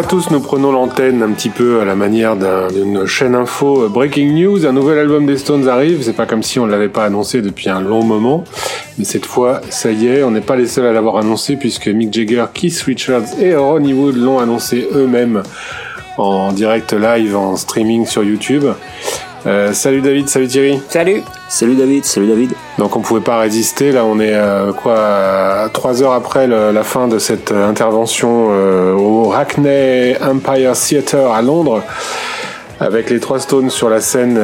À tous, nous prenons l'antenne un petit peu à la manière d'une chaîne info Breaking News. Un nouvel album des Stones arrive, c'est pas comme si on ne l'avait pas annoncé depuis un long moment, mais cette fois, ça y est, on n'est pas les seuls à l'avoir annoncé puisque Mick Jagger, Keith Richards et Ronnie Wood l'ont annoncé eux-mêmes en direct live, en streaming sur YouTube. Euh, salut David, salut Thierry. Salut. Salut David, salut David. Donc on pouvait pas résister. Là, on est euh, quoi trois heures après la fin de cette euh, intervention au Hackney Empire Theatre à Londres, avec les trois Stones sur la scène,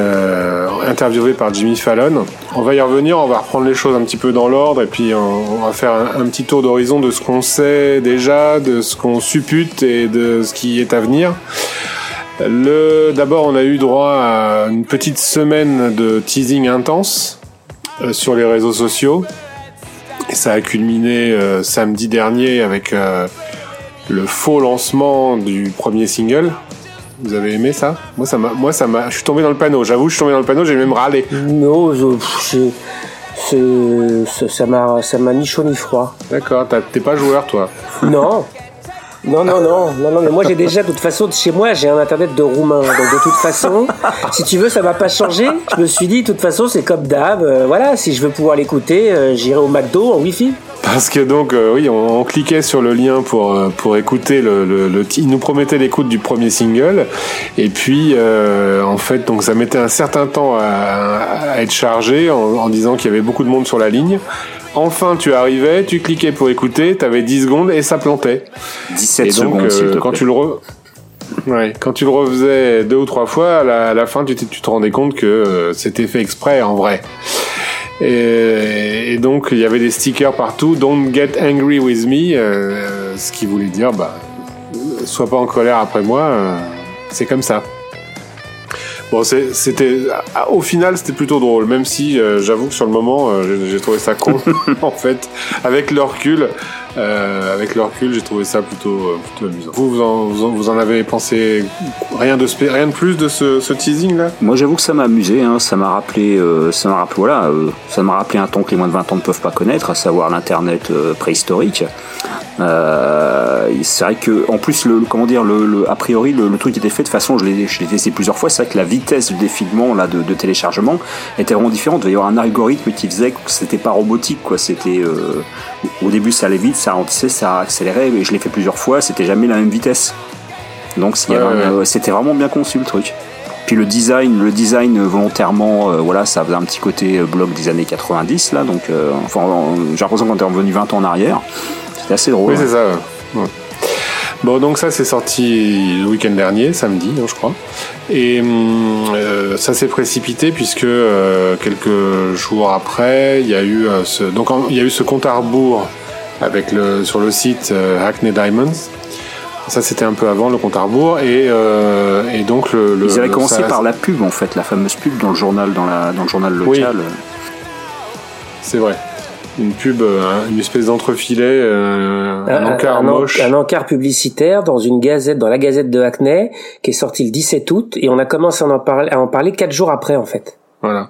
interviewés par Jimmy Fallon. On va y revenir. On va reprendre les choses un petit peu dans l'ordre et puis on, va faire un, petit tour d'horizon de ce qu'on sait déjà, de ce qu'on suppute et de ce qui est à venir. Le, d'abord, on a eu droit à une petite semaine de teasing intense euh, sur les réseaux sociaux. Et ça a culminé euh, samedi dernier avec euh, le faux lancement du premier single. Vous avez aimé ça? Moi, ça m'a, moi, ça m'a. Je suis tombé dans le panneau. J'avoue, je suis tombé dans le panneau. J'ai même râlé. Non, je, ça m'a, ça m'a ni chaud ni froid. D'accord. T'es pas joueur, toi? Non. Non, non, non, non, non, mais moi j'ai déjà, de toute façon, chez moi j'ai un internet de roumain, donc de toute façon, si tu veux, ça va pas changer. Je me suis dit, de toute façon, c'est comme d'hab, euh, voilà, si je veux pouvoir l'écouter, euh, j'irai au McDo en Wi-Fi. Parce que donc, euh, oui, on, cliquait sur le lien pour, pour écouter le, Il nous promettait l'écoute du premier single, et puis, en fait, donc ça mettait un certain temps à, être chargé en disant qu'il y avait beaucoup de monde sur la ligne. Enfin, tu arrivais, tu cliquais pour écouter, t'avais 10 secondes et ça plantait. 17 secondes, euh, quand tu le Ouais, quand tu le refaisais deux ou trois fois, à la, fin, tu, tu, te rendais compte que euh, c'était fait exprès en vrai. Et, donc, il y avait des stickers partout. Don't get angry with me, euh, ce qui voulait dire, bah, sois pas en colère après moi. c'est comme ça. Bon, c'était au final c'était plutôt drôle, même si euh, j'avoue que sur le moment euh, j'ai trouvé ça con en fait. Avec le recul, euh, avec le recul, j'ai trouvé ça plutôt, plutôt amusant. Vous, vous en, vous en, avez pensé rien de rien de plus de ce, ce teasing là Moi, j'avoue que ça m'a amusé. Hein. Ça m'a rappelé, ça m'a rappelé, voilà, ça m'a rappelé un temps que les moins de 20 ans ne peuvent pas connaître, à savoir l'internet préhistorique. Euh, c'est vrai que en plus le, comment dire le, a priori le, truc était fait de façon je l'ai je l'ai testé plusieurs fois c'est vrai que la vitesse du défilement là de, de, téléchargement était vraiment différente il devait y avoir un algorithme qui faisait que c'était pas robotique quoi c'était euh, au début ça allait vite ça ralentissait ça accélérait et je l'ai fait plusieurs fois c'était jamais la même vitesse donc c'était vraiment bien conçu le truc puis le design, le design volontairement, euh, voilà, ça faisait un petit côté blog des années 90 là, donc enfin, j'ai l'impression qu'on était revenu 20 ans en arrière. C'est assez drôle. Oui, c'est ça. Bon, donc ça, c'est sorti le week-end dernier, samedi, hein, je crois. Et hum, euh, ça s'est précipité puisque euh, quelques jours après, il y a eu euh, ce, donc il y a eu ce compte à rebours avec le sur le site Hackney Diamonds. Ça, c'était un peu avant le compte à rebours et, et donc le, Ils avaient commencé par la pub en fait, la fameuse pub dans le journal, dans la dans le journal local. Oui. C'est vrai une pub, euh, une espèce d'entrefilet, euh, un, encart moche. Un encart publicitaire dans une gazette, dans la gazette de Hackney, qui est sorti le 17 août, et on a commencé à en parler, à en parler quatre jours après, en fait. Voilà.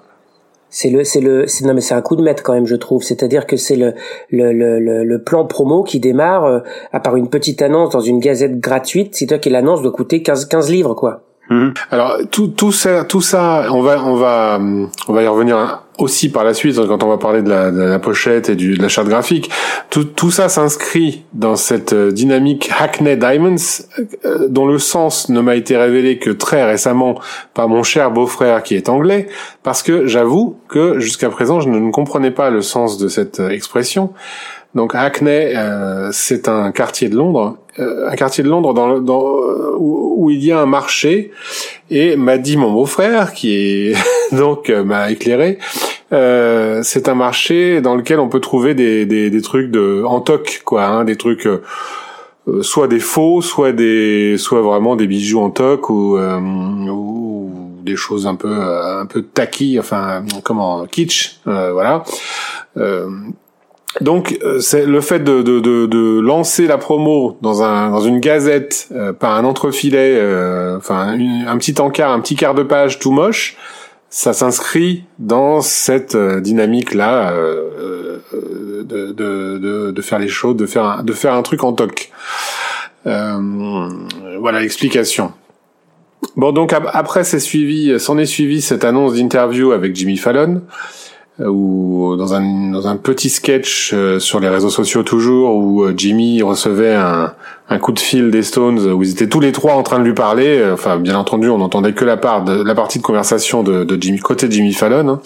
C'est le, c'est le, non mais c'est un coup de maître quand même, je trouve. C'est-à-dire que c'est le, le, le, le, plan promo qui démarre euh, à part une petite annonce dans une gazette gratuite. C'est-à-dire que l'annonce doit coûter 15, 15 livres, quoi. Mhm. Alors tout, tout ça, tout ça, on va, on va, on va y revenir aussi par la suite quand on va parler de la, de la pochette et du, de la charte graphique. Tout, tout ça s'inscrit dans cette euh, dynamique Hackney Diamonds, euh, dont le sens ne m'a été révélé que très récemment par mon cher beau-frère qui est anglais, parce que j'avoue que jusqu'à présent je ne comprenais pas le sens de cette euh, expression. Donc Hackney, euh, c'est un quartier de Londres, euh, un quartier de Londres dans, dans où, il y a un marché. Et m'a dit mon beau-frère, qui est donc euh, m'a éclairé, c'est un marché dans lequel on peut trouver des, des, des trucs de en toc, quoi, hein, des trucs soit des faux, soit des, soit vraiment des bijoux en toc ou, ou des choses un peu un peu tacky, enfin comment kitsch, voilà. Donc euh, c'est le fait de, de, de, de, lancer la promo dans un dans une gazette euh, par un entrefilet, euh, enfin un petit encart, un petit quart de page tout moche, ça s'inscrit dans cette dynamique là de, de, de, faire les choses, de faire un, de faire un truc en toc. voilà l'explication. Bon, donc après, c'est suivi, s'en est suivi cette annonce d'interview avec Jimmy Fallon, euh, ou dans un dans un petit sketch euh, sur les réseaux sociaux toujours, où euh, Jimmy recevait un un coup de fil des Stones, où ils étaient tous les trois en train de lui parler. Enfin, bien entendu, on n'entendait que la part de la partie de conversation de, de Jimmy côté de Jimmy Fallon,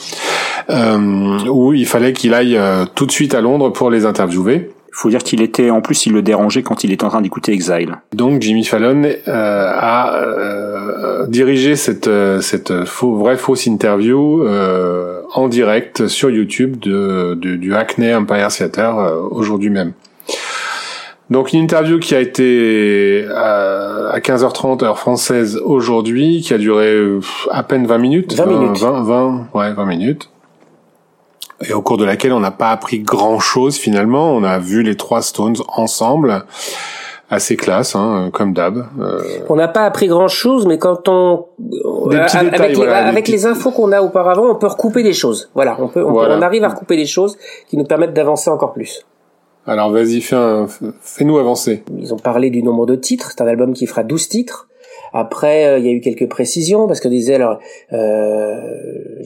hein, où il fallait qu'il aille tout de suite à Londres pour les interviewer. Il faut dire qu'il était, en plus, il le dérangeait quand il était en train d'écouter Exile. Donc Jimmy Fallon euh, a euh, dirigé cette euh, cette faux, vraie fausse interview euh, en direct sur YouTube de, de du Hackney Empire Theater euh, aujourd'hui même. Donc une interview qui a été à 15h30 heure française aujourd'hui, qui a duré à peine 20 minutes. 20 minutes. 20, 20, ouais, 20 minutes et au cours de laquelle on n'a pas appris grand chose finalement. On a vu les trois Stones ensemble, assez classe, hein, comme d'hab. Euh... On n'a pas appris grand chose, mais quand on des petits avec, détails, les, voilà, avec les infos qu'on a auparavant, on peut recouper des choses. Voilà, on peut, on, Voilà. on arrive à recouper des choses qui nous permettent d'avancer encore plus. Alors vas-y, fais un- fais-nous avancer. Ils ont parlé du nombre de titres. C'est un album qui fera 12 titres. Après, euh, il y a eu quelques précisions parce que disait alors, euh,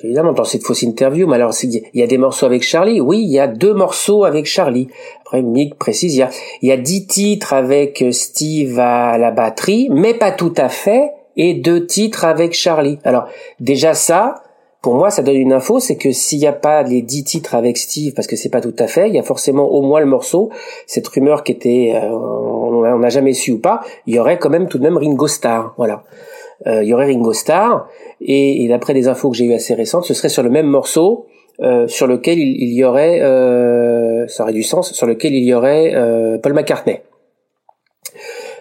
évidemment dans cette fausse interview, mais alors il y a des morceaux avec Charlie. Oui, il y a deux morceaux avec Charlie. Après, Mick précise, il y a il y a dix titres avec euh, Steve à la batterie, mais pas tout à fait, et deux titres avec Charlie. Alors déjà ça. Pour moi, ça donne une info, c'est que s'il n'y a pas les dix titres avec Steve, parce que c'est pas tout à fait, il y a forcément au moins le morceau. Cette rumeur qui était, euh, on n'a jamais su ou pas, il y aurait quand même tout de même Ringo Starr, voilà. Euh, il y aurait Ringo Starr, et, d'après des infos que j'ai eues assez récentes, ce serait sur le même morceau euh, sur lequel il, y aurait, euh, ça aurait du sens, sur lequel il y aurait Paul McCartney.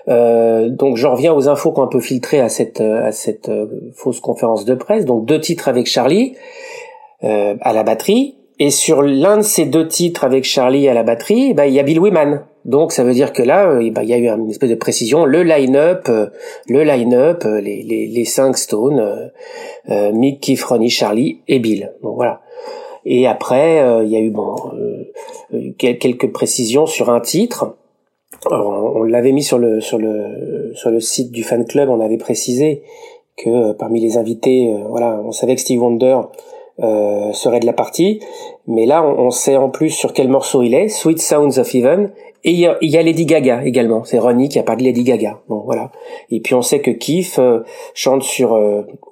Euh, donc j'en reviens aux infos qu'on peut filtrer à cette euh, à cette euh, fausse conférence de presse. Donc deux titres avec Charlie euh, à la batterie et sur l'un de ces deux titres avec Charlie à la batterie, bah, il y a Bill Wyman. Donc ça veut dire que là, euh, bah, il y a eu une espèce de précision. Le line-up, le line-up, les, les, les cinq Stones, Mick, Keith, Ronnie, Charlie et Bill. Donc voilà. Et après, il y a eu bon quel- quelques précisions sur un titre. Alors, on l'avait mis sur le sur le sur le site du fan club. On avait précisé que euh, parmi les invités, euh, voilà, on savait que Steve Wonder euh, serait de la partie, mais là, on, sait en plus sur quel morceau il est, Sweet Sounds of Heaven, et il y a, Lady Gaga également. C'est Ronnie qui a parlé de Lady Gaga. Bon, voilà. Et puis on sait que Keith euh, chante sur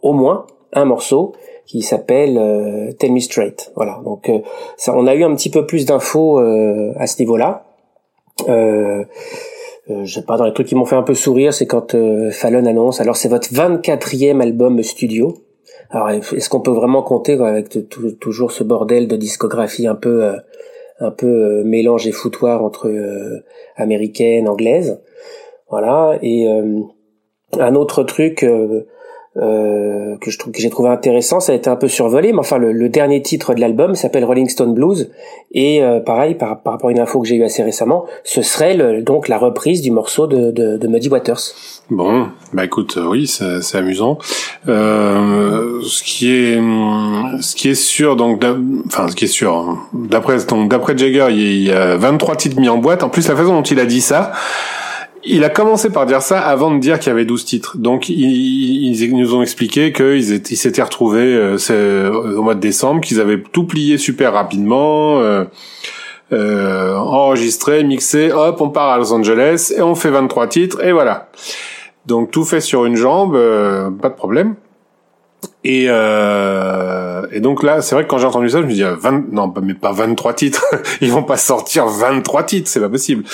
au moins un morceau qui s'appelle Tell Me Straight. Voilà. Donc ça, on a eu un petit peu plus d'infos à ce niveau-là. Euh, euh, je sais pas, dans les trucs qui m'ont fait un peu sourire, c'est quand euh, Fallon annonce, alors c'est votre 24e album studio. Alors est-ce qu'on peut vraiment compter avec toujours ce bordel de discographie un peu euh, un peu mélange et foutoir entre américaine, anglaise? Voilà, et un autre truc euh, que je trouve que j'ai trouvé intéressant, ça a été un peu survolé, mais enfin le, le dernier titre de l'album s'appelle Rolling Stone Blues et euh, pareil par, par rapport à une info que j'ai eue assez récemment, ce serait le, donc la reprise du morceau de, de, de Muddy Waters. Bon, bah écoute, euh, oui, c'est amusant. Euh, ce qui est, ce qui est sûr, donc, enfin, ce qui est sûr, hein, d'après donc d'après Jagger, il y a 23 titres mis en boîte. En plus, la façon dont il a dit ça, il a commencé par dire ça avant de dire qu'il y avait 12 titres. Donc, ils, nous ont expliqué qu'ils étaient- ils s'étaient retrouvés euh, euh, au mois de décembre, qu'ils avaient tout plié super rapidement. euh, euh, enregistré, mixé, hop, on part à Los Angeles et on fait 23 titres et voilà. Donc tout fait sur une jambe, euh, pas de problème. Et, euh, et donc là, c'est vrai que quand j'ai entendu ça, je me dis, ah, 20, non, pas- mais pas 23 titres. ils vont pas sortir 23 titres, c'est pas possible.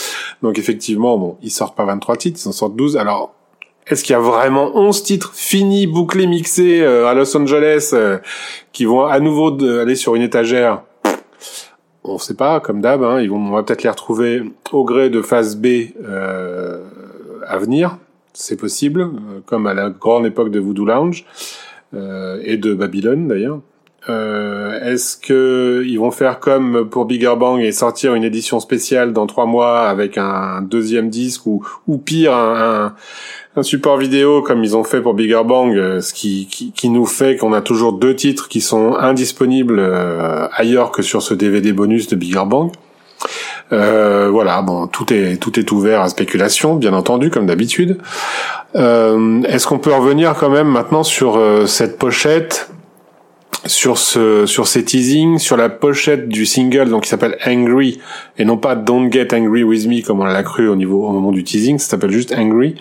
Donc effectivement, bon, ils sortent pas 23 titres, ils en sortent 12. Alors, est-ce qu'il y a vraiment 11 titres finis, bouclés, mixés euh, à Los Angeles euh, qui vont à nouveau aller sur une étagère? On sait pas, comme d'hab, hein, ils vont, on va peut-être les retrouver au gré de phase B euh, à venir. C'est possible, euh, comme à la grande époque de Voodoo Lounge euh, et de Babylone d'ailleurs. Euh, Est-ce que ils vont faire comme pour Bigger Bang et sortir une édition spéciale dans trois mois avec un deuxième disque ou, ou pire un, un, support vidéo comme ils ont fait pour Bigger Bang, euh, ce qui, qui, qui nous fait qu'on a toujours deux titres qui sont indisponibles euh, ailleurs que sur ce DVD bonus de Bigger Bang. Euh, voilà, bon, tout est tout est ouvert à spéculation, bien entendu, comme d'habitude. Euh, Est-ce qu'on peut revenir quand même maintenant sur cette pochette, sur ce sur ces teasings, sur la pochette du single donc qui s'appelle Angry et non pas Don't Get Angry with Me comme on l'a cru au niveau au moment du teasing, ça s'appelle juste Angry.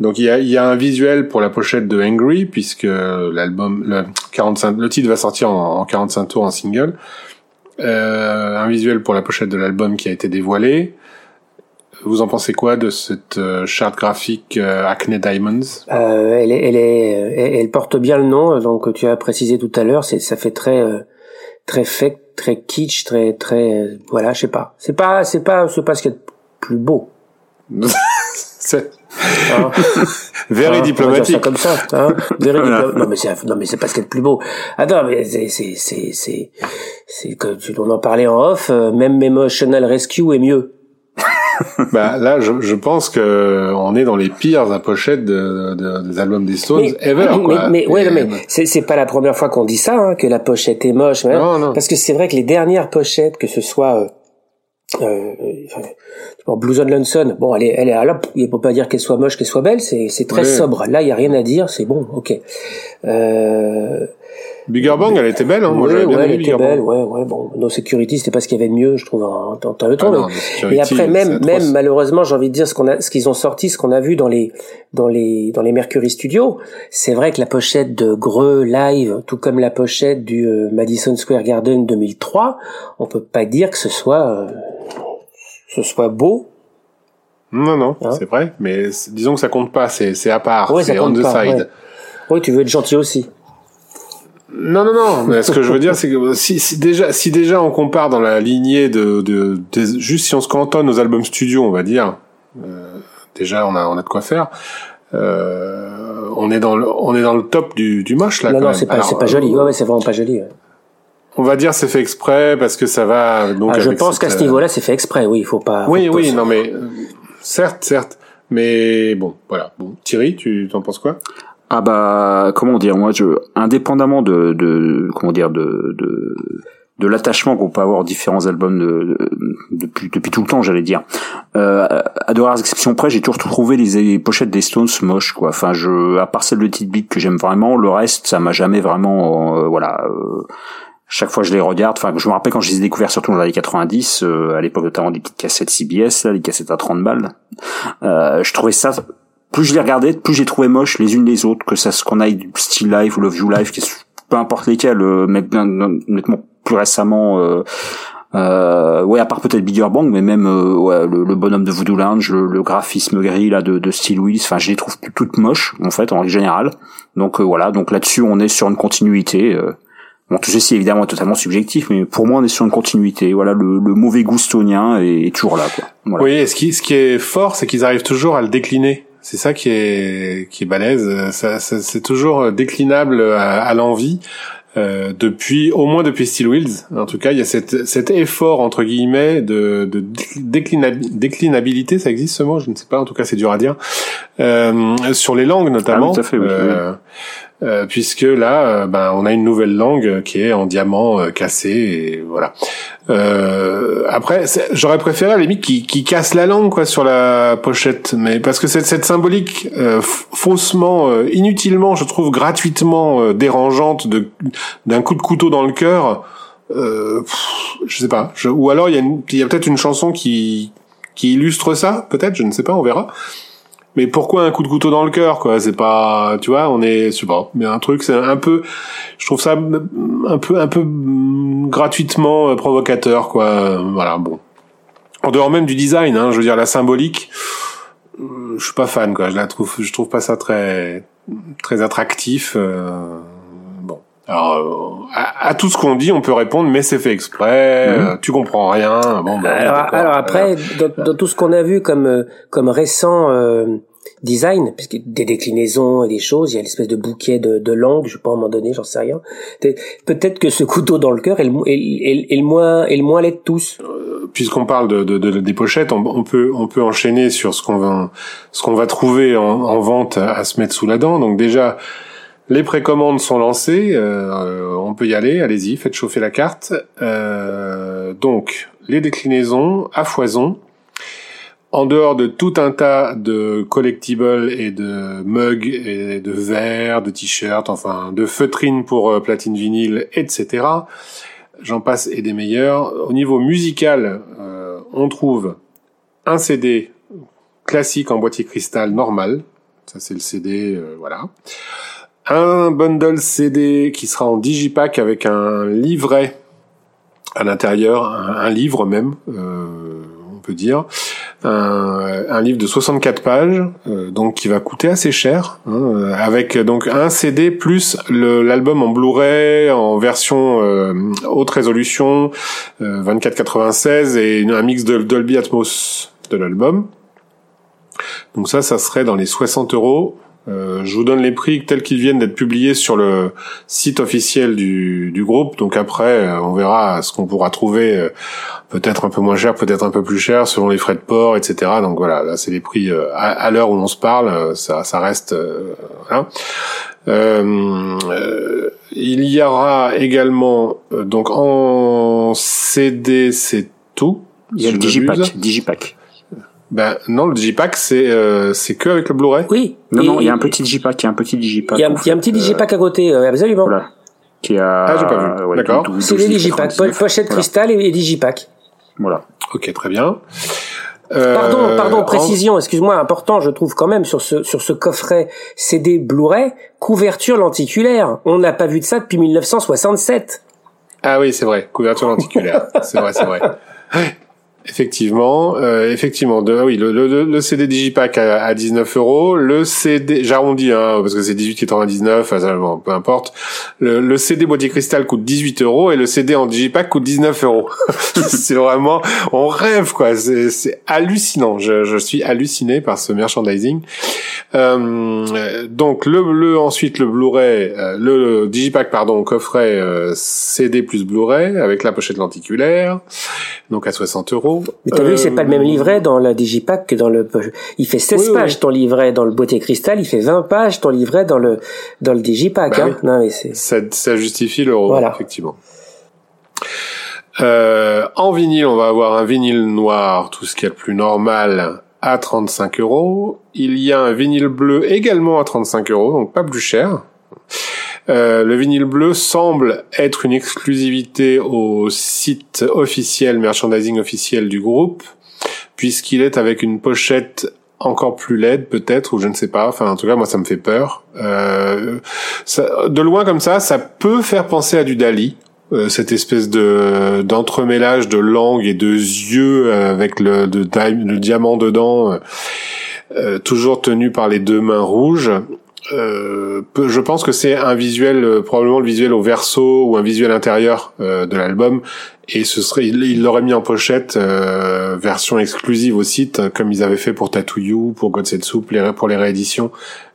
Donc il y a, y a un visuel pour la pochette de Angry puisque l'album le 45 le titre va sortir en, en 45 tours en single. Euh, un visuel pour la pochette de l'album qui a été dévoilé. Vous en pensez quoi de cette euh, charte graphique euh, Acne Diamonds? Euh, elle, est, elle, est, elle, elle porte bien le nom, donc tu as précisé tout à l'heure, c'est ça fait très euh, très fake, très kitsch, très très euh, voilà, je sais pas. C'est pas c'est pas c'est pas ce qu'il y a de plus beau. C'est Hein. very Hein, ça diplomatique. comme ça. Hein Very diplo- Non mais c'est non mais c'est pas ce qu'il y a de plus beau. Attends mais c'est c'est c'est c'est c'est que tu on en parlait en off. euh, même Emotional Rescue est mieux. Bah là, je, je pense que on est dans les pires à pochette de, de- des albums des Stones Mais, ever. mais, quoi. mais, ouais, non, mais c'est c'est pas la première fois qu'on dit ça, hein, que la pochette est moche. mais- Non, non. Parce que c'est vrai que les dernières pochettes, que ce soit euh, euh, enfin, Blues on Lonesome, bon, elle est, elle est là, il faut pas dire qu'elle soit moche, qu'elle soit belle, c'est c'est très Oui. sobre. Là, il y a rien à dire, c'est bon, ok. Euh, Bigger Bang, elle était belle. Hein. Moi, ouais, j'avais bien ouais, aimé elle était belle, ouais, ouais, bon, No Security, c'était pas ce qu'il y avait de mieux, je trouve, en, temps. The Security, et après, même, même malheureusement, j'ai envie de dire ce qu'on a, ce qu'ils ont sorti, ce qu'on a vu dans les, dans les, dans les Mercury Studios. C'est vrai que la pochette de Greux Live, tout comme la pochette du euh, Madison Square Garden 2003, on peut pas dire que ce soit, euh, ce soit beau. Non, non, Hein c'est vrai. Mais disons que ça compte pas. C'est c'est à part. Ouais, c'est on the pas, side. ouais. Oui, tu veux être gentil aussi. Non, non, non. Mais ce que je veux dire, c'est que si, si déjà, si déjà on compare dans la lignée de, de, des- juste si on se cantonne aux albums studio, on va dire, euh, déjà on a, on a de quoi faire. Euh, on est dans le, on est dans le top du, du moche là. non, quand non, c'est pas, c'est pas euh, joli. Ouais, ouais, c'est vraiment pas joli. ouais. On va dire c'est fait exprès parce que ça va. Donc Ah, je pense cette, qu'à ce euh, niveau-là, c'est fait exprès. Oui, il faut pas. faut Oui, oui, non mais euh, certes, certes. Mais bon, voilà. Bon, Thierry, tu t'en penses quoi? Ah bah comment dire moi je indépendamment de, de comment dire de de, de l'attachement qu'on peut avoir aux différents albums de, de- depuis depuis tout le temps j'allais dire euh, à de rares exceptions près j'ai toujours trouvé les, les pochettes des Stones moches quoi. Enfin je à part celle de Tite Beat que j'aime vraiment le reste ça m'a jamais vraiment euh, voilà euh, chaque fois je les regarde, enfin je me rappelle quand je les ai découverts surtout dans les années 90, euh, à l'époque notamment des petites cassettes CBS, là, des cassettes à 30 balles, euh, je trouvais ça plus je les regardais, plus j'ai trouvé moche les unes les autres, que ça ce qu'on aille du Still Life ou Love You Life, qui peu importe lesquels, euh, mais bien honnêtement plus récemment euh, euh, ouais à part peut-être Bigger Bang mais même euh, ouais, le, le bonhomme de Voodoo Lounge le, le graphisme gris là de, de Steel Wheels enfin je les trouve toutes moches en fait en règle générale donc euh, voilà donc là-dessus on est sur une continuité euh, Bon, tout ceci évidemment est totalement subjectif, mais pour moi on est sur une continuité. Voilà, le, le mauvais goût stonien est, toujours là, quoi. Oui, et ce qui, ce qui est fort, c'est qu'ils arrivent toujours à le décliner. C'est ça qui est, qui est balèze. Ça, ça- c'est toujours déclinable à, à l'envie. Euh, depuis au moins depuis Steel Wheels. En tout cas il y a cette, cet effort entre guillemets de, de déclinab- déclinabilité. Ça existe ce mot? Je ne sais pas. En tout cas c'est dur à dire euh, sur les langues notamment. Ah oui, tout à fait, oui, euh, euh, puisque là euh, ben on a une nouvelle langue qui est en diamant euh, cassé et voilà après, j'aurais préféré à la qui, casse la langue quoi sur la pochette, mais parce que cette, symbolique faussement, inutilement, je trouve gratuitement dérangeante de d'un coup de couteau dans le cœur. Pff, je sais pas. Ou alors il y a, a peut-être une chanson qui qui illustre ça, peut-être, je ne sais pas, on verra. Mais pourquoi un coup de couteau dans le cœur, quoi? C'est pas, tu vois, on est, je sais pas, mais un truc, c'est un peu, je trouve ça un peu, un peu gratuitement euh, provocateur, quoi. Voilà, bon. En dehors même du design, hein, je veux dire la symbolique, euh, je suis pas fan, quoi. Je la trouve, je trouve pas ça très, très attractif. euh, bon. Alors, euh, à, à tout ce qu'on dit, on peut répondre, mais c'est fait exprès. euh, tu comprends rien. Bon, bah, Alors, après, dans, dans tout ce qu'on a vu comme comme récent euh, design, puisque des déclinaisons et des choses, il y a l'espèce de bouquet de, de langues, je sais pas à un moment donné, j'en sais rien. Peut- Peut-être que ce couteau dans le cœur est le, est, le moins est le moins laid de tous. puisqu'on parle de, de, de- des pochettes, on, on peut on peut enchaîner sur ce qu'on va ce qu'on va trouver en, en vente à, à se mettre sous la dent. Donc déjà, les précommandes sont lancées, euh, on peut y aller, allez-y, faites chauffer la carte. Euh, donc les déclinaisons à foison en dehors de tout un tas de collectibles et de mugs et de verres, de t-shirts, enfin de feutrines pour euh, platine vinyle, etc. J'en passe et des meilleurs. Au niveau musical, euh, on trouve un CD classique en boîtier cristal normal. Ça c'est le CD, euh, voilà. Un bundle CD qui sera en digipack avec un livret à l'intérieur, un, livre même. Euh, dire, un, livre de 64 pages, euh, donc qui va coûter assez cher, hein, euh, avec donc un CD plus l'album en Blu-ray en version euh, haute résolution 2496 et un mix de Dolby Atmos de l'album. Donc ça, ça serait dans les 60 euros. Je vous donne les prix tels qu'ils viennent d'être publiés sur le site officiel du, du groupe. Donc après, on verra ce qu'on pourra trouver peut-être un peu moins cher, peut-être un peu plus cher selon les frais de port, etc. Donc voilà, là c'est les prix euh, à, l'heure où on se parle, euh, ça, ça reste. Euh, euh, il y aura également donc en CD, c'est tout. Il y a le Digipack. Digipack. Ben non, le Digipack c'est c'est que avec le Blu-ray. Oui. Non non, il y a un petit Digipack, il y a un petit Digipack. Il y a, un petit Digipack à côté, absolument. Voilà. Qui a. Ah j'ai pas vu. D'accord. C'est les Digipack, pochette cristal et, et Digipack. Voilà. Ok, très bien. Euh, pardon, pardon, précision, excuse-moi, important, je trouve quand même sur ce sur ce coffret CD Blu-ray, couverture lenticulaire. On n'a pas vu de ça depuis 1967. Ah oui, c'est vrai, couverture lenticulaire. c'est vrai, c'est vrai. Effectivement, euh, effectivement, de, oui, le, le, le CD Digipack à, à 19 euros, le CD, j'arrondis, hein, parce que c'est 18,99, bon, peu importe. Le, le, CD boîtier cristal coûte 18 euros et le CD en Digipack coûte 19 euros. c'est vraiment, on rêve quoi, c'est hallucinant. Je, je, suis halluciné par ce merchandising. Euh, donc le, le ensuite le Blu-ray, euh, le, Digipack pardon, coffret euh, CD plus Blu-ray avec la pochette lenticulaire, donc à 60 euros. Mais t'as vu, c'est pas le même euh, livret dans la Digipack que dans le. Il fait 16 pages ton livret dans le boîtier cristal, il fait 20 pages ton livret dans le dans le Digipack. Bah hein. non, mais ça, ça justifie l'euro, voilà. effectivement. Euh, en vinyle, on va avoir un vinyle noir, tout ce qui est le plus normal, à 35 euros. Il y a un vinyle bleu également à 35 euros, donc pas plus cher. Euh, le vinyle bleu semble être une exclusivité au site officiel, merchandising officiel du groupe, puisqu'il est avec une pochette encore plus laide peut-être ou je ne sais pas. Enfin en tout cas moi ça me fait peur. Euh, de loin comme ça ça peut faire penser à du Dali euh, cette espèce de d'entremêlage de langue et de yeux avec le, de, le diamant dedans toujours tenu par les deux mains rouges euh, je pense que c'est un visuel, euh, probablement le visuel au verso ou un visuel intérieur euh, de l'album, et ce serait, il l'aurait mis en pochette, version exclusive au site, comme ils avaient fait pour Tattoo You, pour Godsetsu, pour les rééditions,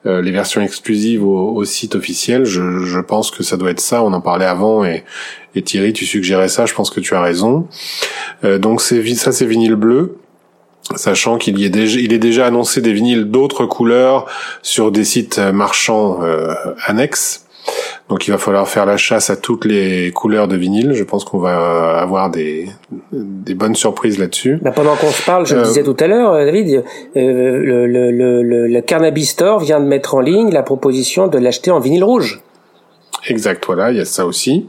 les versions exclusives au, site officiel. Je, je, pense que ça doit être ça. On en parlait avant, et, et Thierry, tu suggérais ça. Je pense que tu as raison. donc c'est ça, c'est vinyle bleu sachant qu'il y est déjà, il est déjà annoncé des vinyles d'autres couleurs sur des sites marchands euh, annexes. Donc il va falloir faire la chasse à toutes les couleurs de vinyle. Je pense qu'on va avoir des, des bonnes surprises là-dessus. Bah pendant qu'on se parle, je le euh, disais tout à l'heure, David, euh, le, le, le, le, Carnaby Store vient de mettre en ligne la proposition de l'acheter en vinyle rouge. Exact, voilà, il y a ça aussi.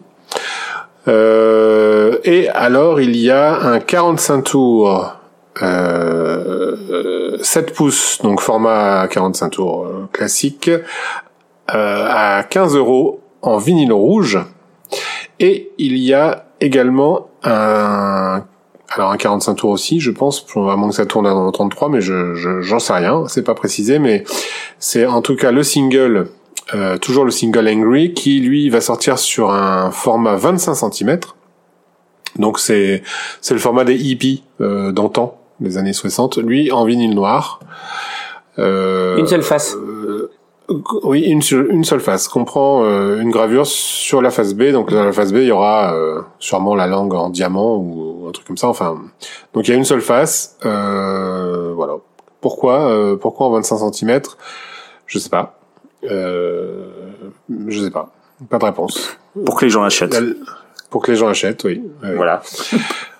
Euh, et alors il y a un 45 tours euh, 7 pouces, donc format 45 tours euh, classique, euh, à 15 euros en vinyle rouge. Et il y a également un alors un 45 tours aussi, je pense, à moins que ça tourne dans 33, mais je j'en sais rien, c'est pas précisé, mais c'est en tout cas le single, euh, toujours le single Angry, qui lui va sortir sur un format 25 cm. Donc c'est c'est le format des hippies euh, d'antan, des années 60, lui en vinyle noir. Euh, une seule face. Euh, oui, une, une seule face. Comprend euh, une gravure sur la face B. Donc dans la face B, il y aura euh, sûrement la langue en diamant ou, un truc comme ça. Enfin, donc il y a une seule face. voilà. Pourquoi Pourquoi en 25 cm Je sais pas. je sais pas. Pas de réponse. Pour que les gens achètent. Pour que les gens achètent, oui. Voilà.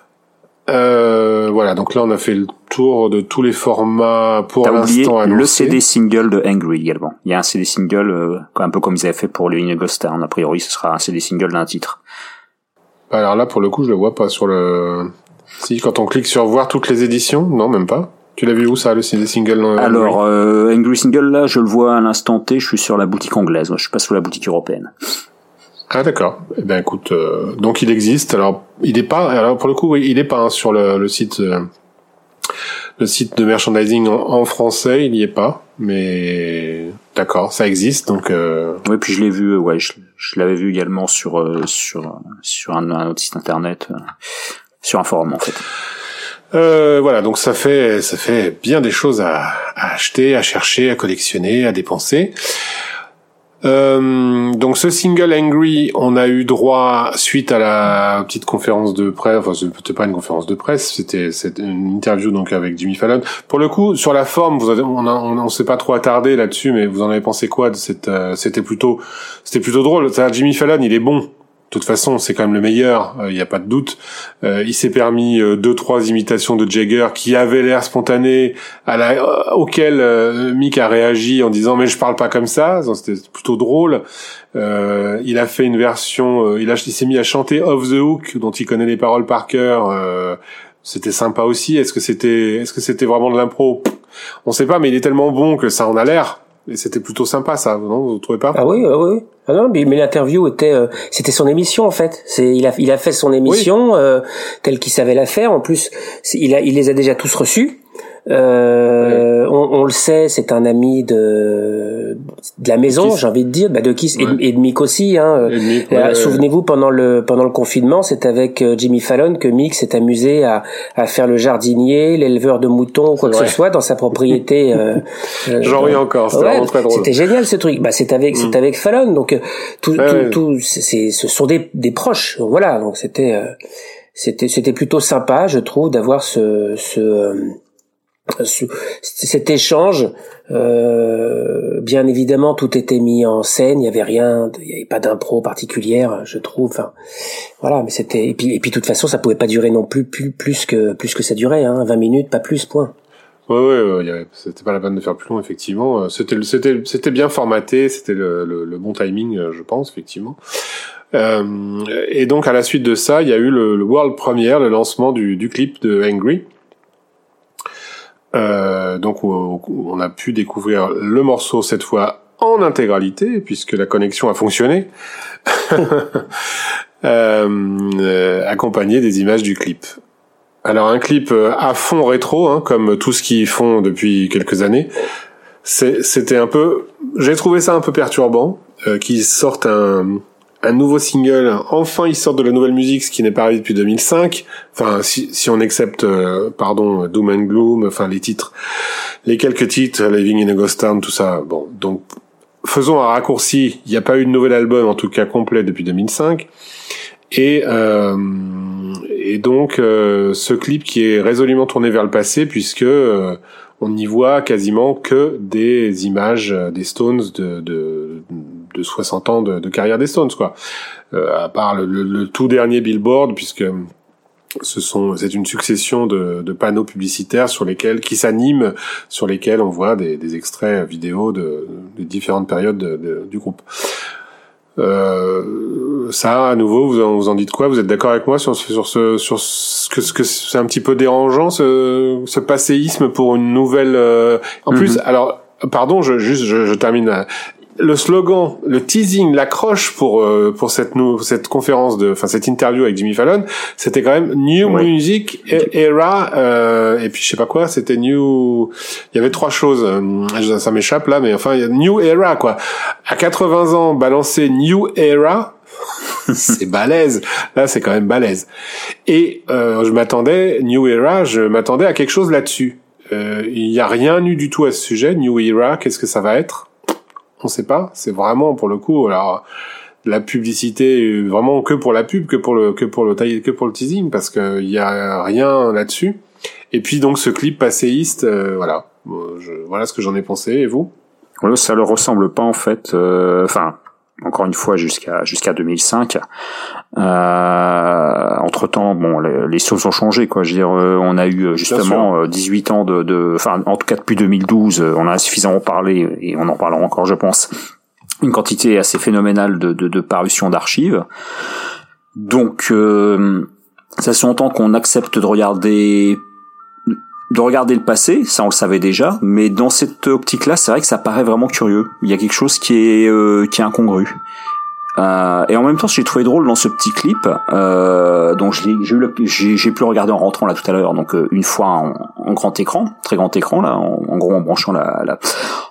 Euh, voilà, donc là on a fait le tour de tous les formats pour l'instant annoncés. Le CD single de Angry également. Il y a un CD single, euh, un peu comme ils avaient fait pour les Ghost Town. A priori, ce sera un CD single d'un titre. Bah, alors là, pour le coup, je le vois pas sur le. Si, quand on clique sur voir toutes les éditions, non, même pas. Tu l'as vu où ça, le CD single Alors, euh, Angry Single, là, je le vois à l'instant T, je suis sur la boutique anglaise, je suis pas sur la boutique européenne. Ah d'accord. Eh ben écoute, euh, donc il existe. Alors il est pas. Alors pour le coup, il est pas hein, sur le, le site, euh, le site de merchandising en, français, il y est pas. Mais d'accord, ça existe. Donc. Euh... Oui, puis je l'ai vu. Ouais, je, l'avais vu également sur euh, sur sur un, autre site internet, sur un forum en fait. Euh, voilà, donc ça fait ça fait bien des choses à, à acheter, à chercher, à collectionner, à dépenser. Euh, donc ce single Angry, on a eu droit suite à la petite conférence de presse, enfin c'était pas une conférence de presse, c'était une interview donc avec Jimmy Fallon. Pour le coup, sur la forme, on, a, s'est pas trop attardé là-dessus, mais vous en avez pensé quoi de cette euh, C'était plutôt, c'était plutôt drôle. Jimmy Fallon, il est bon toute façon, c'est quand même le meilleur, il euh, n'y a pas de doute. Euh, il s'est permis euh, deux, trois imitations de Jagger qui avaient l'air spontanées, à la, auquel Mick a réagi en disant mais je parle pas comme ça. C'était plutôt drôle. il a fait une version, il, il s'est mis à chanter Off the Hook, dont il connaît les paroles par cœur. c'était sympa aussi. Est-ce que c'était, est-ce que c'était vraiment de l'impro? On sait pas, mais il est tellement bon que ça en a l'air. Et c'était plutôt sympa, ça, non? Vous trouvez pas? Ah oui, ah oui. Ah non, mais, l'interview était, euh, c'était son émission en fait. C'est, il a, il a fait son émission euh, telle qu'il savait la faire. En plus, il a, il les a déjà tous reçus. Euh, on, le sait, c'est un ami de, de la maison, j'ai envie de dire, bah de Kiss et, de Mick aussi. Hein. Souvenez-vous, pendant le pendant le confinement, c'est avec euh, Jimmy Fallon que Mick s'est amusé à, à faire le jardinier, l'éleveur de moutons, quoi que ce soit, dans sa propriété. Euh, euh J'en reviens encore, c'était très drôle. C'était génial ce truc. Bah c'est avec c'est mm. avec Fallon, donc tout tout, tout c'est ce sont des des proches. voilà, donc c'était c'était c'était plutôt sympa, je trouve, d'avoir ce ce cet échange, euh, bien évidemment, tout était mis en scène. Il y avait rien, il n'y avait pas d'impro particulière, je trouve. Enfin, voilà, mais c'était et puis et puis de toute façon, ça pouvait pas durer non plus plus plus que plus que ça durait, hein, 20 minutes, pas plus, point. Ouais, ouais, c'était pas la peine de faire plus long, effectivement. Euh, c'était, c'était, c'était bien formaté, c'était le, le, bon timing, euh, je pense, effectivement. Euh, et donc, à la suite de ça, il y a eu le, le world premiere, le lancement du, du clip de Angry. Euh, donc on a pu découvrir le morceau cette fois en intégralité puisque la connexion a fonctionné, euh, accompagné des images du clip. Alors un clip euh, à fond rétro, hein, comme tout ce qu'ils font depuis quelques années. C'était un peu, j'ai trouvé ça un peu perturbant, euh, qu'ils sortent un, un nouveau single. Enfin, ils sortent de la nouvelle musique, ce qui n'est pas arrivé depuis 2005. Enfin, si, si on accepte, euh, pardon, Doom and Gloom, enfin les titres, les quelques titres, Living in a Ghost Town, tout ça. Bon, donc faisons un raccourci. Il n'y a pas eu de nouvel album, en tout cas complet, depuis 2005. Et euh, et donc euh, ce clip qui est résolument tourné vers le passé, puisque euh, on n'y voit quasiment que des images des Stones de de 60 ans de, carrière des Stones, quoi. Euh, à part le, tout dernier Billboard, puisque ce sont, c'est une succession de, panneaux publicitaires sur lesquels, qui s'animent, sur lesquels on voit des, extraits vidéo de, différentes périodes du groupe. Euh, ça, à nouveau, vous en, vous en dites quoi? Vous êtes d'accord avec moi sur, sur ce, sur ce que, ce que c'est un petit peu dérangeant ce, ce passéisme pour une nouvelle. Euh, en mm-hmm. plus, alors pardon, je, juste, je, je termine le slogan, le teasing, l'accroche pour euh, pour cette cette conférence de, enfin cette interview avec Jimmy Fallon, c'était quand même New Music e-, Era euh, et puis je sais pas quoi, c'était New. Il y avait trois choses, euh, ça m'échappe là, mais enfin New Era quoi. À 80 ans, balancer New Era, c'est balèze. Là, c'est quand même balèze. Et euh, je m'attendais New Era, je m'attendais à quelque chose là-dessus. Il n'y a rien eu du tout à ce sujet. New Era, qu'est-ce que ça va être? On sait pas. C'est vraiment pour le coup, alors la publicité vraiment que pour la pub, que pour le que pour le que pour le teasing, parce qu'il y a rien là-dessus. Et puis donc ce clip passéiste, euh, voilà, voilà ce que j'en ai pensé. Et vous? Ça le ressemble pas en fait. Euh, enfin, encore une fois jusqu'à jusqu'à 2005. Euh, entre temps, bon, les, les, choses ont changé, quoi. Je veux dire, euh, on a eu justement 18 ans de, enfin, en tout cas depuis 2012, on a suffisamment parlé et on en parlera encore, je pense, une quantité assez phénoménale de, de, de parutions d'archives. Donc, euh, ça longtemps qu'on accepte de regarder de regarder le passé, ça on le savait déjà, mais dans cette optique-là, c'est vrai que ça paraît vraiment curieux. Il y a quelque chose qui est euh, qui est incongru. Euh, et en même temps, j'ai trouvé drôle dans ce petit clip, euh, donc j'ai j'ai, pu le regarder en rentrant là tout à l'heure, donc euh, une fois en, en, grand écran, très grand écran là, en, gros en branchant la, la,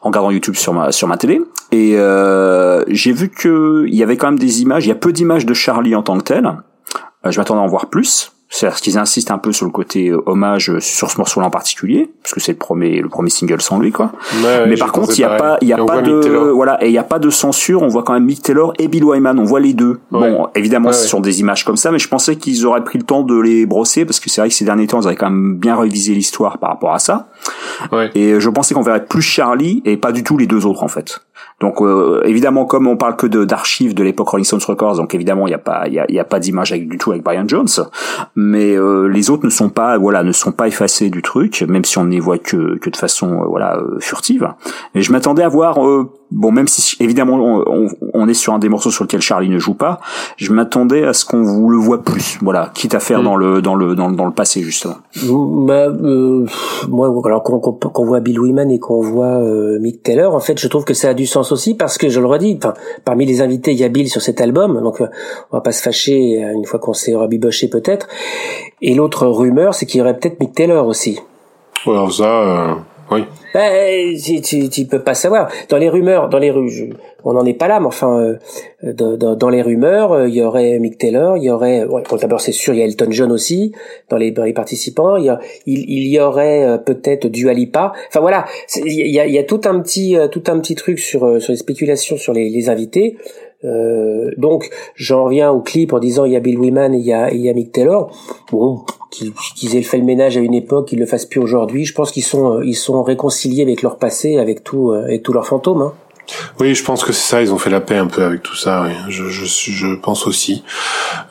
en regardant YouTube sur ma sur ma télé, et euh, j'ai vu que il y avait quand même des images, il y a peu d'images de Charlie en tant que tel. Euh, je m'attendais à en voir plus, c'est-à-dire qu'ils insistent un peu sur le côté euh, hommage euh, sur ce morceau-là en particulier, parce que c'est le premier, le premier single sans lui, quoi. Mais par contre, il y a pas, il y a pas de, voilà, et il y a pas de censure. On voit quand même Mick Taylor et Bill Wyman. On voit les deux. Bon, évidemment, ce sont des images comme ça, mais je pensais qu'ils auraient pris le temps de les brosser, parce que c'est vrai que ces derniers temps, ils avaient quand même bien révisé l'histoire par rapport à ça. Et je pensais qu'on verrait plus Charlie et pas du tout les deux autres, en fait. Donc euh, évidemment, comme on parle que de d'archives de l'époque Rolling Stones Records, donc évidemment il n'y a pas il y a, y a, pas d'image du tout avec Brian Jones, mais euh, les autres ne sont pas voilà ne sont pas effacés du truc, même si on n'y voit que que de façon euh, voilà furtive. Et je m'attendais à voir bon, même si évidemment on, on, est sur un des morceaux sur lequel Charlie ne joue pas, je m'attendais à ce qu'on vous le voit plus, voilà, quitte à faire mm. dans le dans le dans, dans le passé justement. Bah, euh, moi, alors qu'on voit Bill Wyman et qu'on voit euh, Mick Taylor, en fait, je trouve que ça a du sens aussi parce que je le redis, enfin, parmi les invités, il y a Bill sur cet album, donc euh, on va pas se fâcher une fois qu'on s'est rabiboché peut-être. Et l'autre rumeur, c'est qu'il y aurait peut-être Mick Taylor aussi. Ouais, ça. Oui. Ben, tu, tu, peux pas savoir. Dans les rumeurs, dans les rues, on n'en est pas là, mais enfin, euh, dans, dans, les rumeurs, euh, il y aurait Mick Taylor, il y aurait, ouais, d'abord c'est sûr, il y a Elton John aussi dans les, dans les participants. Il y, il, il y aurait euh, peut-être Dua Lipa. Enfin voilà, il y a, il y a tout un petit, tout un petit truc sur sur les spéculations sur les, les invités. Euh, donc j'en reviens au clip en disant il y a Bill Wyman et il y a, il y a Mick Taylor. Bon, qu'ils aient fait le ménage à une époque, qu'ils le fassent plus aujourd'hui. Je pense qu'ils sont ils sont réconciliés avec leur passé, avec tout avec tous leurs fantômes. Hein. Oui, je pense que c'est ça. Ils ont fait la paix un peu avec tout ça. Oui. Je, je, je pense aussi.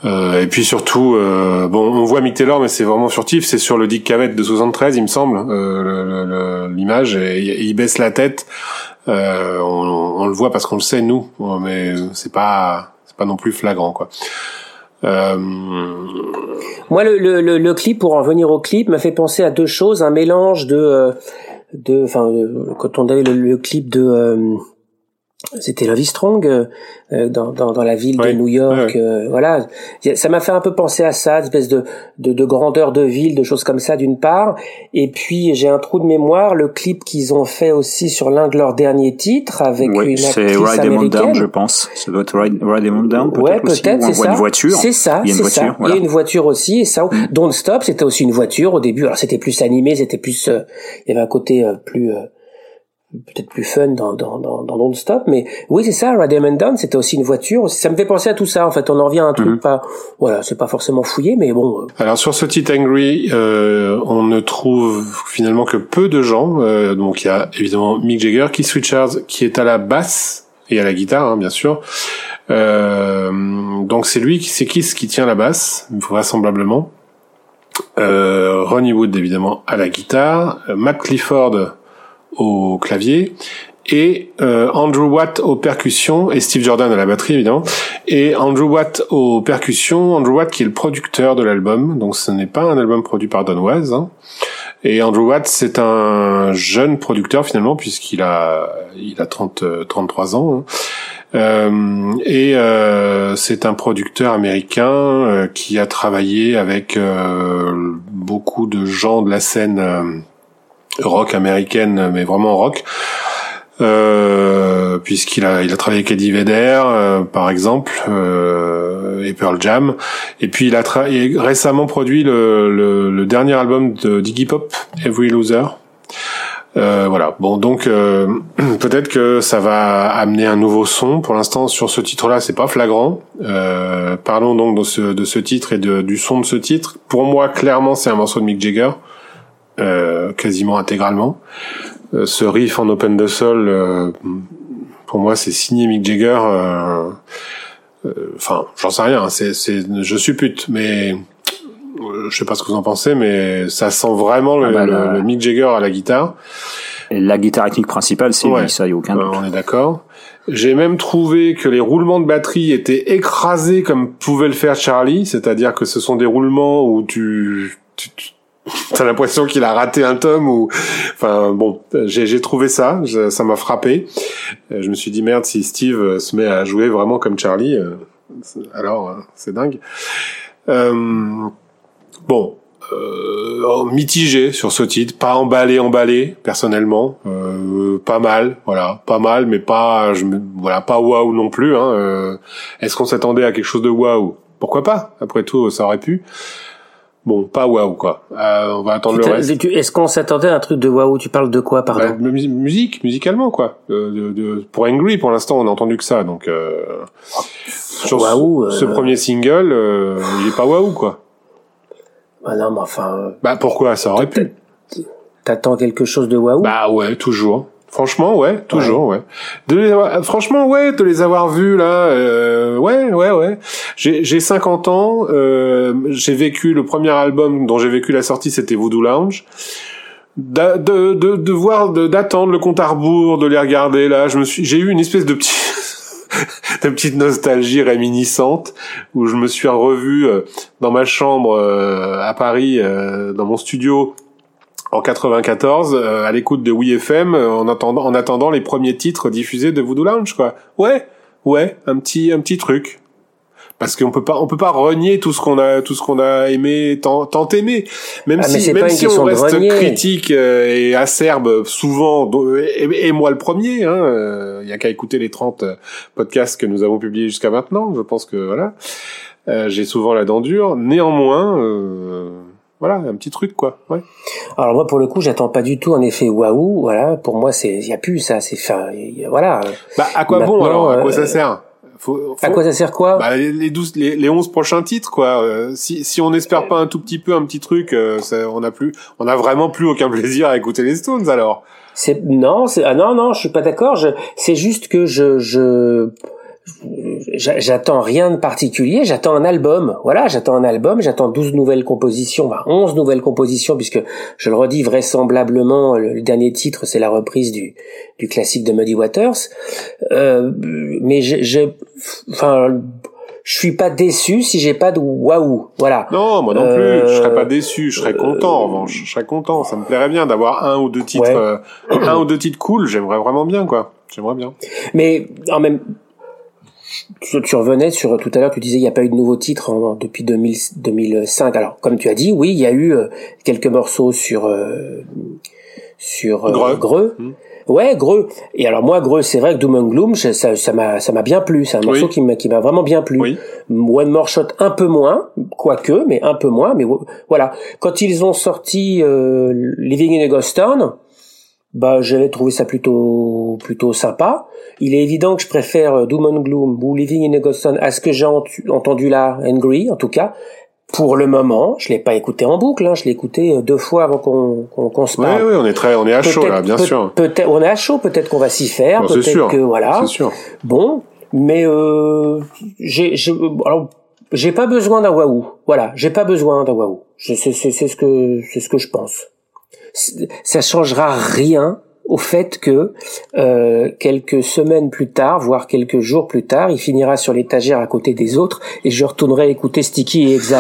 Euh, et puis surtout, euh, bon, on voit Mick Taylor, mais c'est vraiment furtif. C'est sur le Dick Cavett de 73, il me semble, euh, l'image. Il baisse la tête. Euh, on, on, le voit parce qu'on le sait nous, mais c'est pas c'est pas non plus flagrant quoi. Euh... Moi, le, le, le, clip, pour en revenir au clip, m'a fait penser à deux choses. Un mélange de, euh, de, enfin, quand on avait le, clip de c'était Love Strong euh, euh, dans, dans, dans, la ville de New York. Euh, voilà, ça m'a fait un peu penser à ça, une espèce de, de, de, grandeur de ville, de choses comme ça d'une part. Et puis j'ai un trou de mémoire, le clip qu'ils ont fait aussi sur l'un de leurs derniers titres avec une actrice américaine. Down, je pense. Ça doit être Ride, Ride Down, peut-être ouais, peut-être, c'est ça. Une voiture. C'est ça, c'est ça. Il y a une voiture aussi, et ça. Mm. Don't Stop, c'était aussi une voiture au début. Alors c'était plus animé, c'était plus, il y avait un côté plus peut-être plus fun dans, dans, dans, dans Don't Stop, mais oui, c'est ça, Radium Down, c'était aussi une voiture. Ça me fait penser à tout ça, en fait. On en revient à un truc mhm. pas, voilà, c'est pas forcément fouillé, mais bon. Euh. Alors, sur ce titre Angry, euh, on ne trouve finalement que peu de gens. Euh, donc, il y a évidemment Mick Jagger, Keith Richards, qui est à la basse et à la guitare, hein, bien sûr. Euh, donc, c'est lui, c'est Keith qui tient la basse, vraisemblablement. Euh, Ronnie Wood, évidemment, à la guitare. Matt Clifford au clavier et euh, Andrew Watt aux percussions et Steve Jordan à la batterie évidemment et Andrew Watt aux percussions Andrew Watt qui est le producteur de l'album donc ce n'est pas un album produit par Don Was hein. et Andrew Watt c'est un jeune producteur finalement puisqu'il a il a 30 33 ans hein. euh, et euh, c'est un producteur américain euh, qui a travaillé avec euh, beaucoup de gens de la scène rock américaine, mais vraiment rock. Euh, puisqu'il a il a travaillé avec Eddie Vedder euh, par exemple euh, et Pearl Jam. Et puis il a récemment produit le, le, le, dernier album de Diggy Pop Every Loser. Euh, voilà. Bon donc euh, peut-être que ça va amener un nouveau son. Pour l'instant sur ce titre là c'est pas flagrant. Parlons donc de ce, de ce titre et du son de ce titre. Pour moi clairement c'est un morceau de Mick Jagger. euh, quasiment intégralement. Euh, ce riff en open de sol, euh, pour moi, c'est signé Mick Jagger. Enfin, j'en sais rien. C'est, c'est, je suppute, mais je sais pas ce que vous en pensez, mais ça sent vraiment le, ah bah, Mick Jagger à la guitare. la guitare rythmique principale, c'est lui, ça, y a aucun doute. on est d'accord. J'ai même trouvé que les roulements de batterie étaient écrasés comme pouvait le faire Charlie, c'est-à-dire que ce sont des roulements où tu, tu, T'as l'impression qu'il a raté un tome ou, enfin bon, j'ai trouvé ça, ça m'a frappé. Je me suis dit merde si Steve se met à jouer vraiment comme Charlie, euh, alors euh, c'est dingue. Euh, bon, euh, mitigé sur ce titre, pas emballé, emballé personnellement, euh, pas mal, voilà, pas mal, mais pas, je voilà, pas waouh non plus. Hein, euh. Est-ce qu'on s'attendait à quelque chose de waouh? Pourquoi pas? Après tout, ça aurait pu. Bon, pas waouh quoi. Euh, on va attendre le reste. Est-ce qu'on s'attendait à un truc de waouh? Tu parles de quoi, pardon? Bah, Musique, musicalement quoi. De, de, pour Angry, pour l'instant, on a entendu que ça, donc. Euh, sur ce, ce, premier single, il est pas waouh quoi. Bah non, mais enfin. Euh, bah pourquoi? Ça aurait pu. T'attends quelque chose de waouh? Bah ouais, toujours. Franchement, ouais, toujours, ouais. De les avoir, franchement, ouais, de les avoir vus là, euh, ouais, ouais, ouais. J'ai j'ai 50 ans, euh, j'ai vécu le premier album dont j'ai vécu la sortie, c'était Voodoo Lounge. De, de, de, de voir, d'attendre le compte à rebours, de les regarder là, je me suis, j'ai eu une espèce de petit de petite nostalgie réminiscente où je me suis revu euh, dans ma chambre euh, à Paris, euh, dans mon studio en 94 à l'écoute de WeFM en attendant en attendant les premiers titres diffusés de Voodoo Lounge quoi. Ouais, ouais, un petit un petit truc. Parce qu'on peut pas on peut pas renier tout ce qu'on a tout ce qu'on a aimé tant, tant aimé. Même ah, si même si on reste critique euh, et acerbe souvent et, moi le premier il hein, il y a qu'à écouter les 30 euh, podcasts que nous avons publiés jusqu'à maintenant je pense que voilà. Euh, j'ai souvent la dent dure. Néanmoins euh, voilà un petit truc quoi ouais alors moi pour le coup j'attends pas du tout un effet waouh voilà pour moi c'est il y a plus ça c'est enfin voilà bah à quoi bon alors à quoi ça sert? Faut, À quoi ça sert quoi? Bah, les, 12, les, les 11 prochains titres, quoi. Euh, si, si on n'espère pas un tout petit peu, un petit truc, euh, ça, on a plus, on a vraiment plus aucun plaisir à écouter les Stones, alors. C'est non, c'est ah non non, je suis pas d'accord. C'est juste que je je j'attends rien de particulier, j'attends un album. Voilà, j'attends un album, j'attends 12 nouvelles compositions, enfin 11 nouvelles compositions puisque je le redis vraisemblablement le, dernier titre c'est la reprise du du classique de Muddy Waters. Euh, mais je, enfin je suis pas déçu si j'ai pas de waouh. Voilà. Non, moi non plus. je serais pas euh, déçu. Je serais content. En revanche, je serais content. Ça me plairait bien d'avoir un ou deux titres, euh, un ou deux titres cool. J'aimerais vraiment bien, quoi. J'aimerais bien. Mais en même tu, revenais sur tout à l'heure, tu disais il n'y a pas eu de nouveaux titres depuis 2000, 2005. Alors comme tu as dit, oui, il y a eu euh, quelques morceaux sur euh, sur euh, Greux. Hmm. Ouais, Greux. Et alors moi, Greux, c'est vrai que Doom and Gloom, ça, ça m'a, ça m'a bien plu. C'est un morceau qui m'a, qui m'a vraiment bien plu. Oui. One More Shot, un peu moins, quoique, mais un peu moins. Mais voilà. Quand ils ont sorti Living in a Ghost Town, bah j'avais trouvé ça plutôt plutôt sympa. Il est évident que je préfère euh, Doom and Gloom ou Living in a Ghost Town à ce que j'ai entendu là, Angry en tout cas. Pour le moment, je l'ai pas écouté en boucle, hein, je l'ai écouté euh, deux fois avant qu'on qu'on se parle. Oui, oui, on est très, on est à chaud là, bien sûr. Peut-être, on est à chaud, peut-être qu'on va s'y faire, peut-être que voilà. Sûr. Bon, mais euh, j'ai, alors j'ai pas besoin d'un waouh. Voilà, j'ai pas besoin d'un waouh. C'est ce que c'est ce que je pense ça changera rien au fait que euh, quelques semaines plus tard, voire quelques jours plus tard, il finira sur l'étagère à côté des autres et je retournerai écouter Sticky et Exile.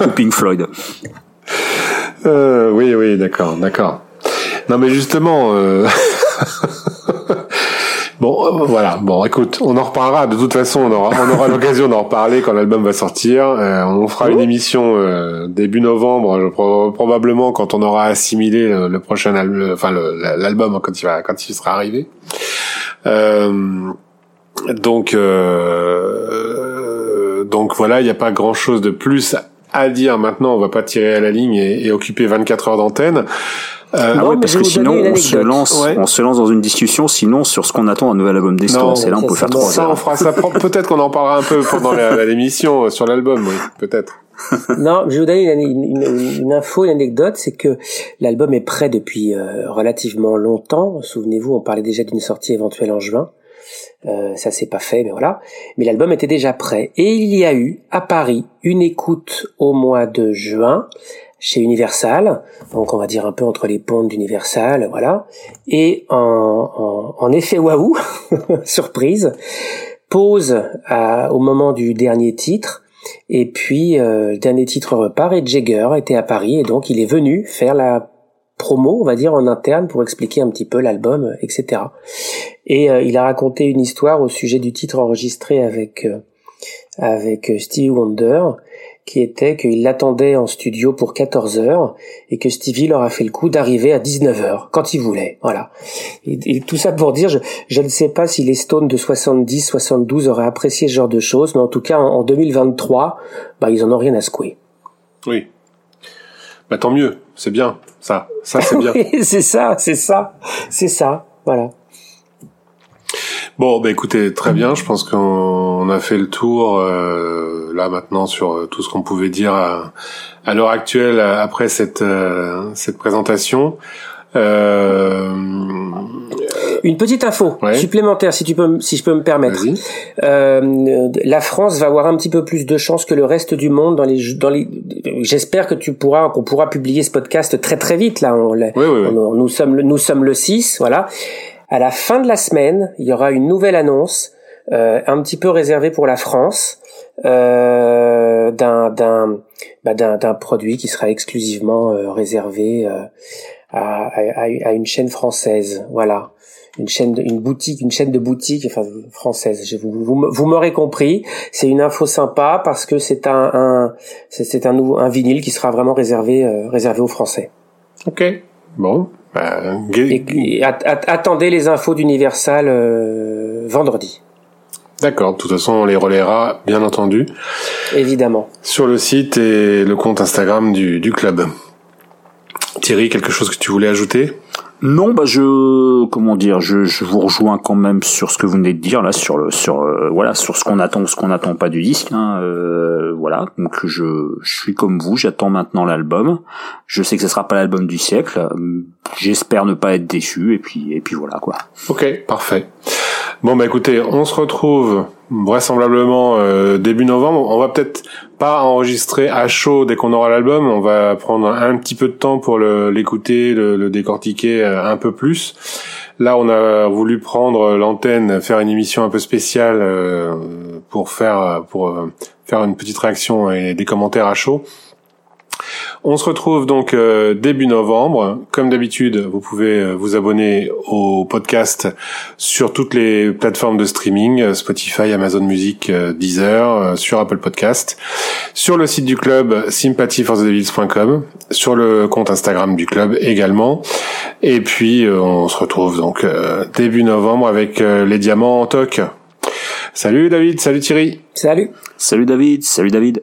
Ou Pink Floyd. Euh, oui, oui, d'accord, d'accord. Non, mais justement, euh... Bon, euh, voilà. Bon, écoute, on en reparlera. De toute façon, on aura, on aura l'occasion d'en reparler quand l'album va sortir. Euh, on fera une émission euh, début novembre, je, probablement quand on aura assimilé le, prochain album, enfin l'album quand il va, quand il sera arrivé. donc, donc voilà, il n'y a pas grand chose de plus à dire maintenant. On va pas tirer à la ligne et, et occuper 24 heures d'antenne. Euh, ah ouais, parce que sinon on se lance, on se lance dans une discussion. Sinon sur ce qu'on attend un nouvel album des Stones. Et là on peut faire trois heures. on fera ça. Peut-être qu'on en parlera un peu pendant l'émission sur l'album, oui, peut-être. non, je vais vous donner une, une, info, une anecdote, c'est que l'album est prêt depuis euh, relativement longtemps. Souvenez-vous, on parlait déjà d'une sortie éventuelle en juin. Euh, ça s'est pas fait, mais voilà. Mais l'album était déjà prêt. Et il y a eu à Paris une écoute au mois de juin chez Universal, donc on va dire un peu entre les ponts d'Universal, voilà. Et en, en, effet waouh, surprise, pause au moment du dernier titre, et puis euh, le dernier titre repart et Jagger était à Paris et donc il est venu faire la promo, on va dire en interne pour expliquer un petit peu l'album, etc. Et euh, il a raconté une histoire au sujet du titre enregistré avec euh, avec Stevie Wonder qui était qu'il l'attendait en studio pour 14 heures et que Stevie leur a fait le coup d'arriver à 19 heures quand il voulait. Voilà. Et, tout ça pour dire, je, je, ne sais pas si les Stones de 70, 72 auraient apprécié ce genre de choses, mais en tout cas en, 2023, bah ils en ont rien à secouer. Oui. Bah tant mieux, c'est bien. Ça, ça c'est bien. c'est ça, c'est ça, c'est ça. Voilà. Bon, bah écoutez, très bien. Je pense qu'on a fait le tour euh, là maintenant sur euh, tout ce qu'on pouvait dire à, à l'heure actuelle après cette euh, cette présentation. Euh... Une petite info supplémentaire, si tu peux, si je peux me permettre. Euh, la France va avoir un petit peu plus de chance que le reste du monde dans les, dans les. J'espère que tu pourras, qu'on pourra publier ce podcast très très vite là. On, oui, oui, on, nous sommes, nous sommes le 6, voilà. À la fin de la semaine, il y aura une nouvelle annonce, euh, un petit peu réservée pour la France, euh, d'un d'un bah, d'un produit qui sera exclusivement euh, réservé à, à, une chaîne française. Voilà, une chaîne, de, une boutique, une chaîne de boutique, enfin française. Vous, vous, vous m'aurez compris. C'est une info sympa parce que c'est un, c'est nouveau un vinyle qui sera vraiment réservé réservé aux Français. Ok, bon. Bah, attendez les infos d'Universal euh, vendredi. D'accord, de toute façon on les relaiera bien entendu. Évidemment. Sur le site et le compte Instagram du, du club. Thierry, quelque chose que tu voulais ajouter? Non, bah je comment dire, je, je, vous rejoins quand même sur ce que vous venez de dire là, sur le sur euh, voilà sur ce qu'on attend, ce qu'on n'attend pas du disque. Hein, euh, voilà, donc je, je suis comme vous, j'attends maintenant l'album. Je sais que ce sera pas l'album du siècle. J'espère ne pas être déçu et puis et puis voilà quoi. Ok, parfait. Bon bah écoutez, on se retrouve vraisemblablement euh, début novembre. On va peut-être pas enregistrer à chaud dès qu'on aura l'album. On va prendre un petit peu de temps pour l'écouter, le, décortiquer euh, un peu plus. Là, on a voulu prendre l'antenne, faire une émission un peu spéciale euh, pour faire pour faire une petite réaction et des commentaires à chaud. On se retrouve donc euh, début novembre. Comme d'habitude, vous pouvez euh, vous abonner au podcast sur toutes les plateformes de streaming, euh, Spotify, Amazon Music, Deezer, sur Apple Podcast, sur le site du club sympathyforthedevils.com, sur le compte Instagram du club également. Et puis on se retrouve donc début novembre avec les diamants en toc. Salut David, salut Thierry. Salut. Salut David, salut David.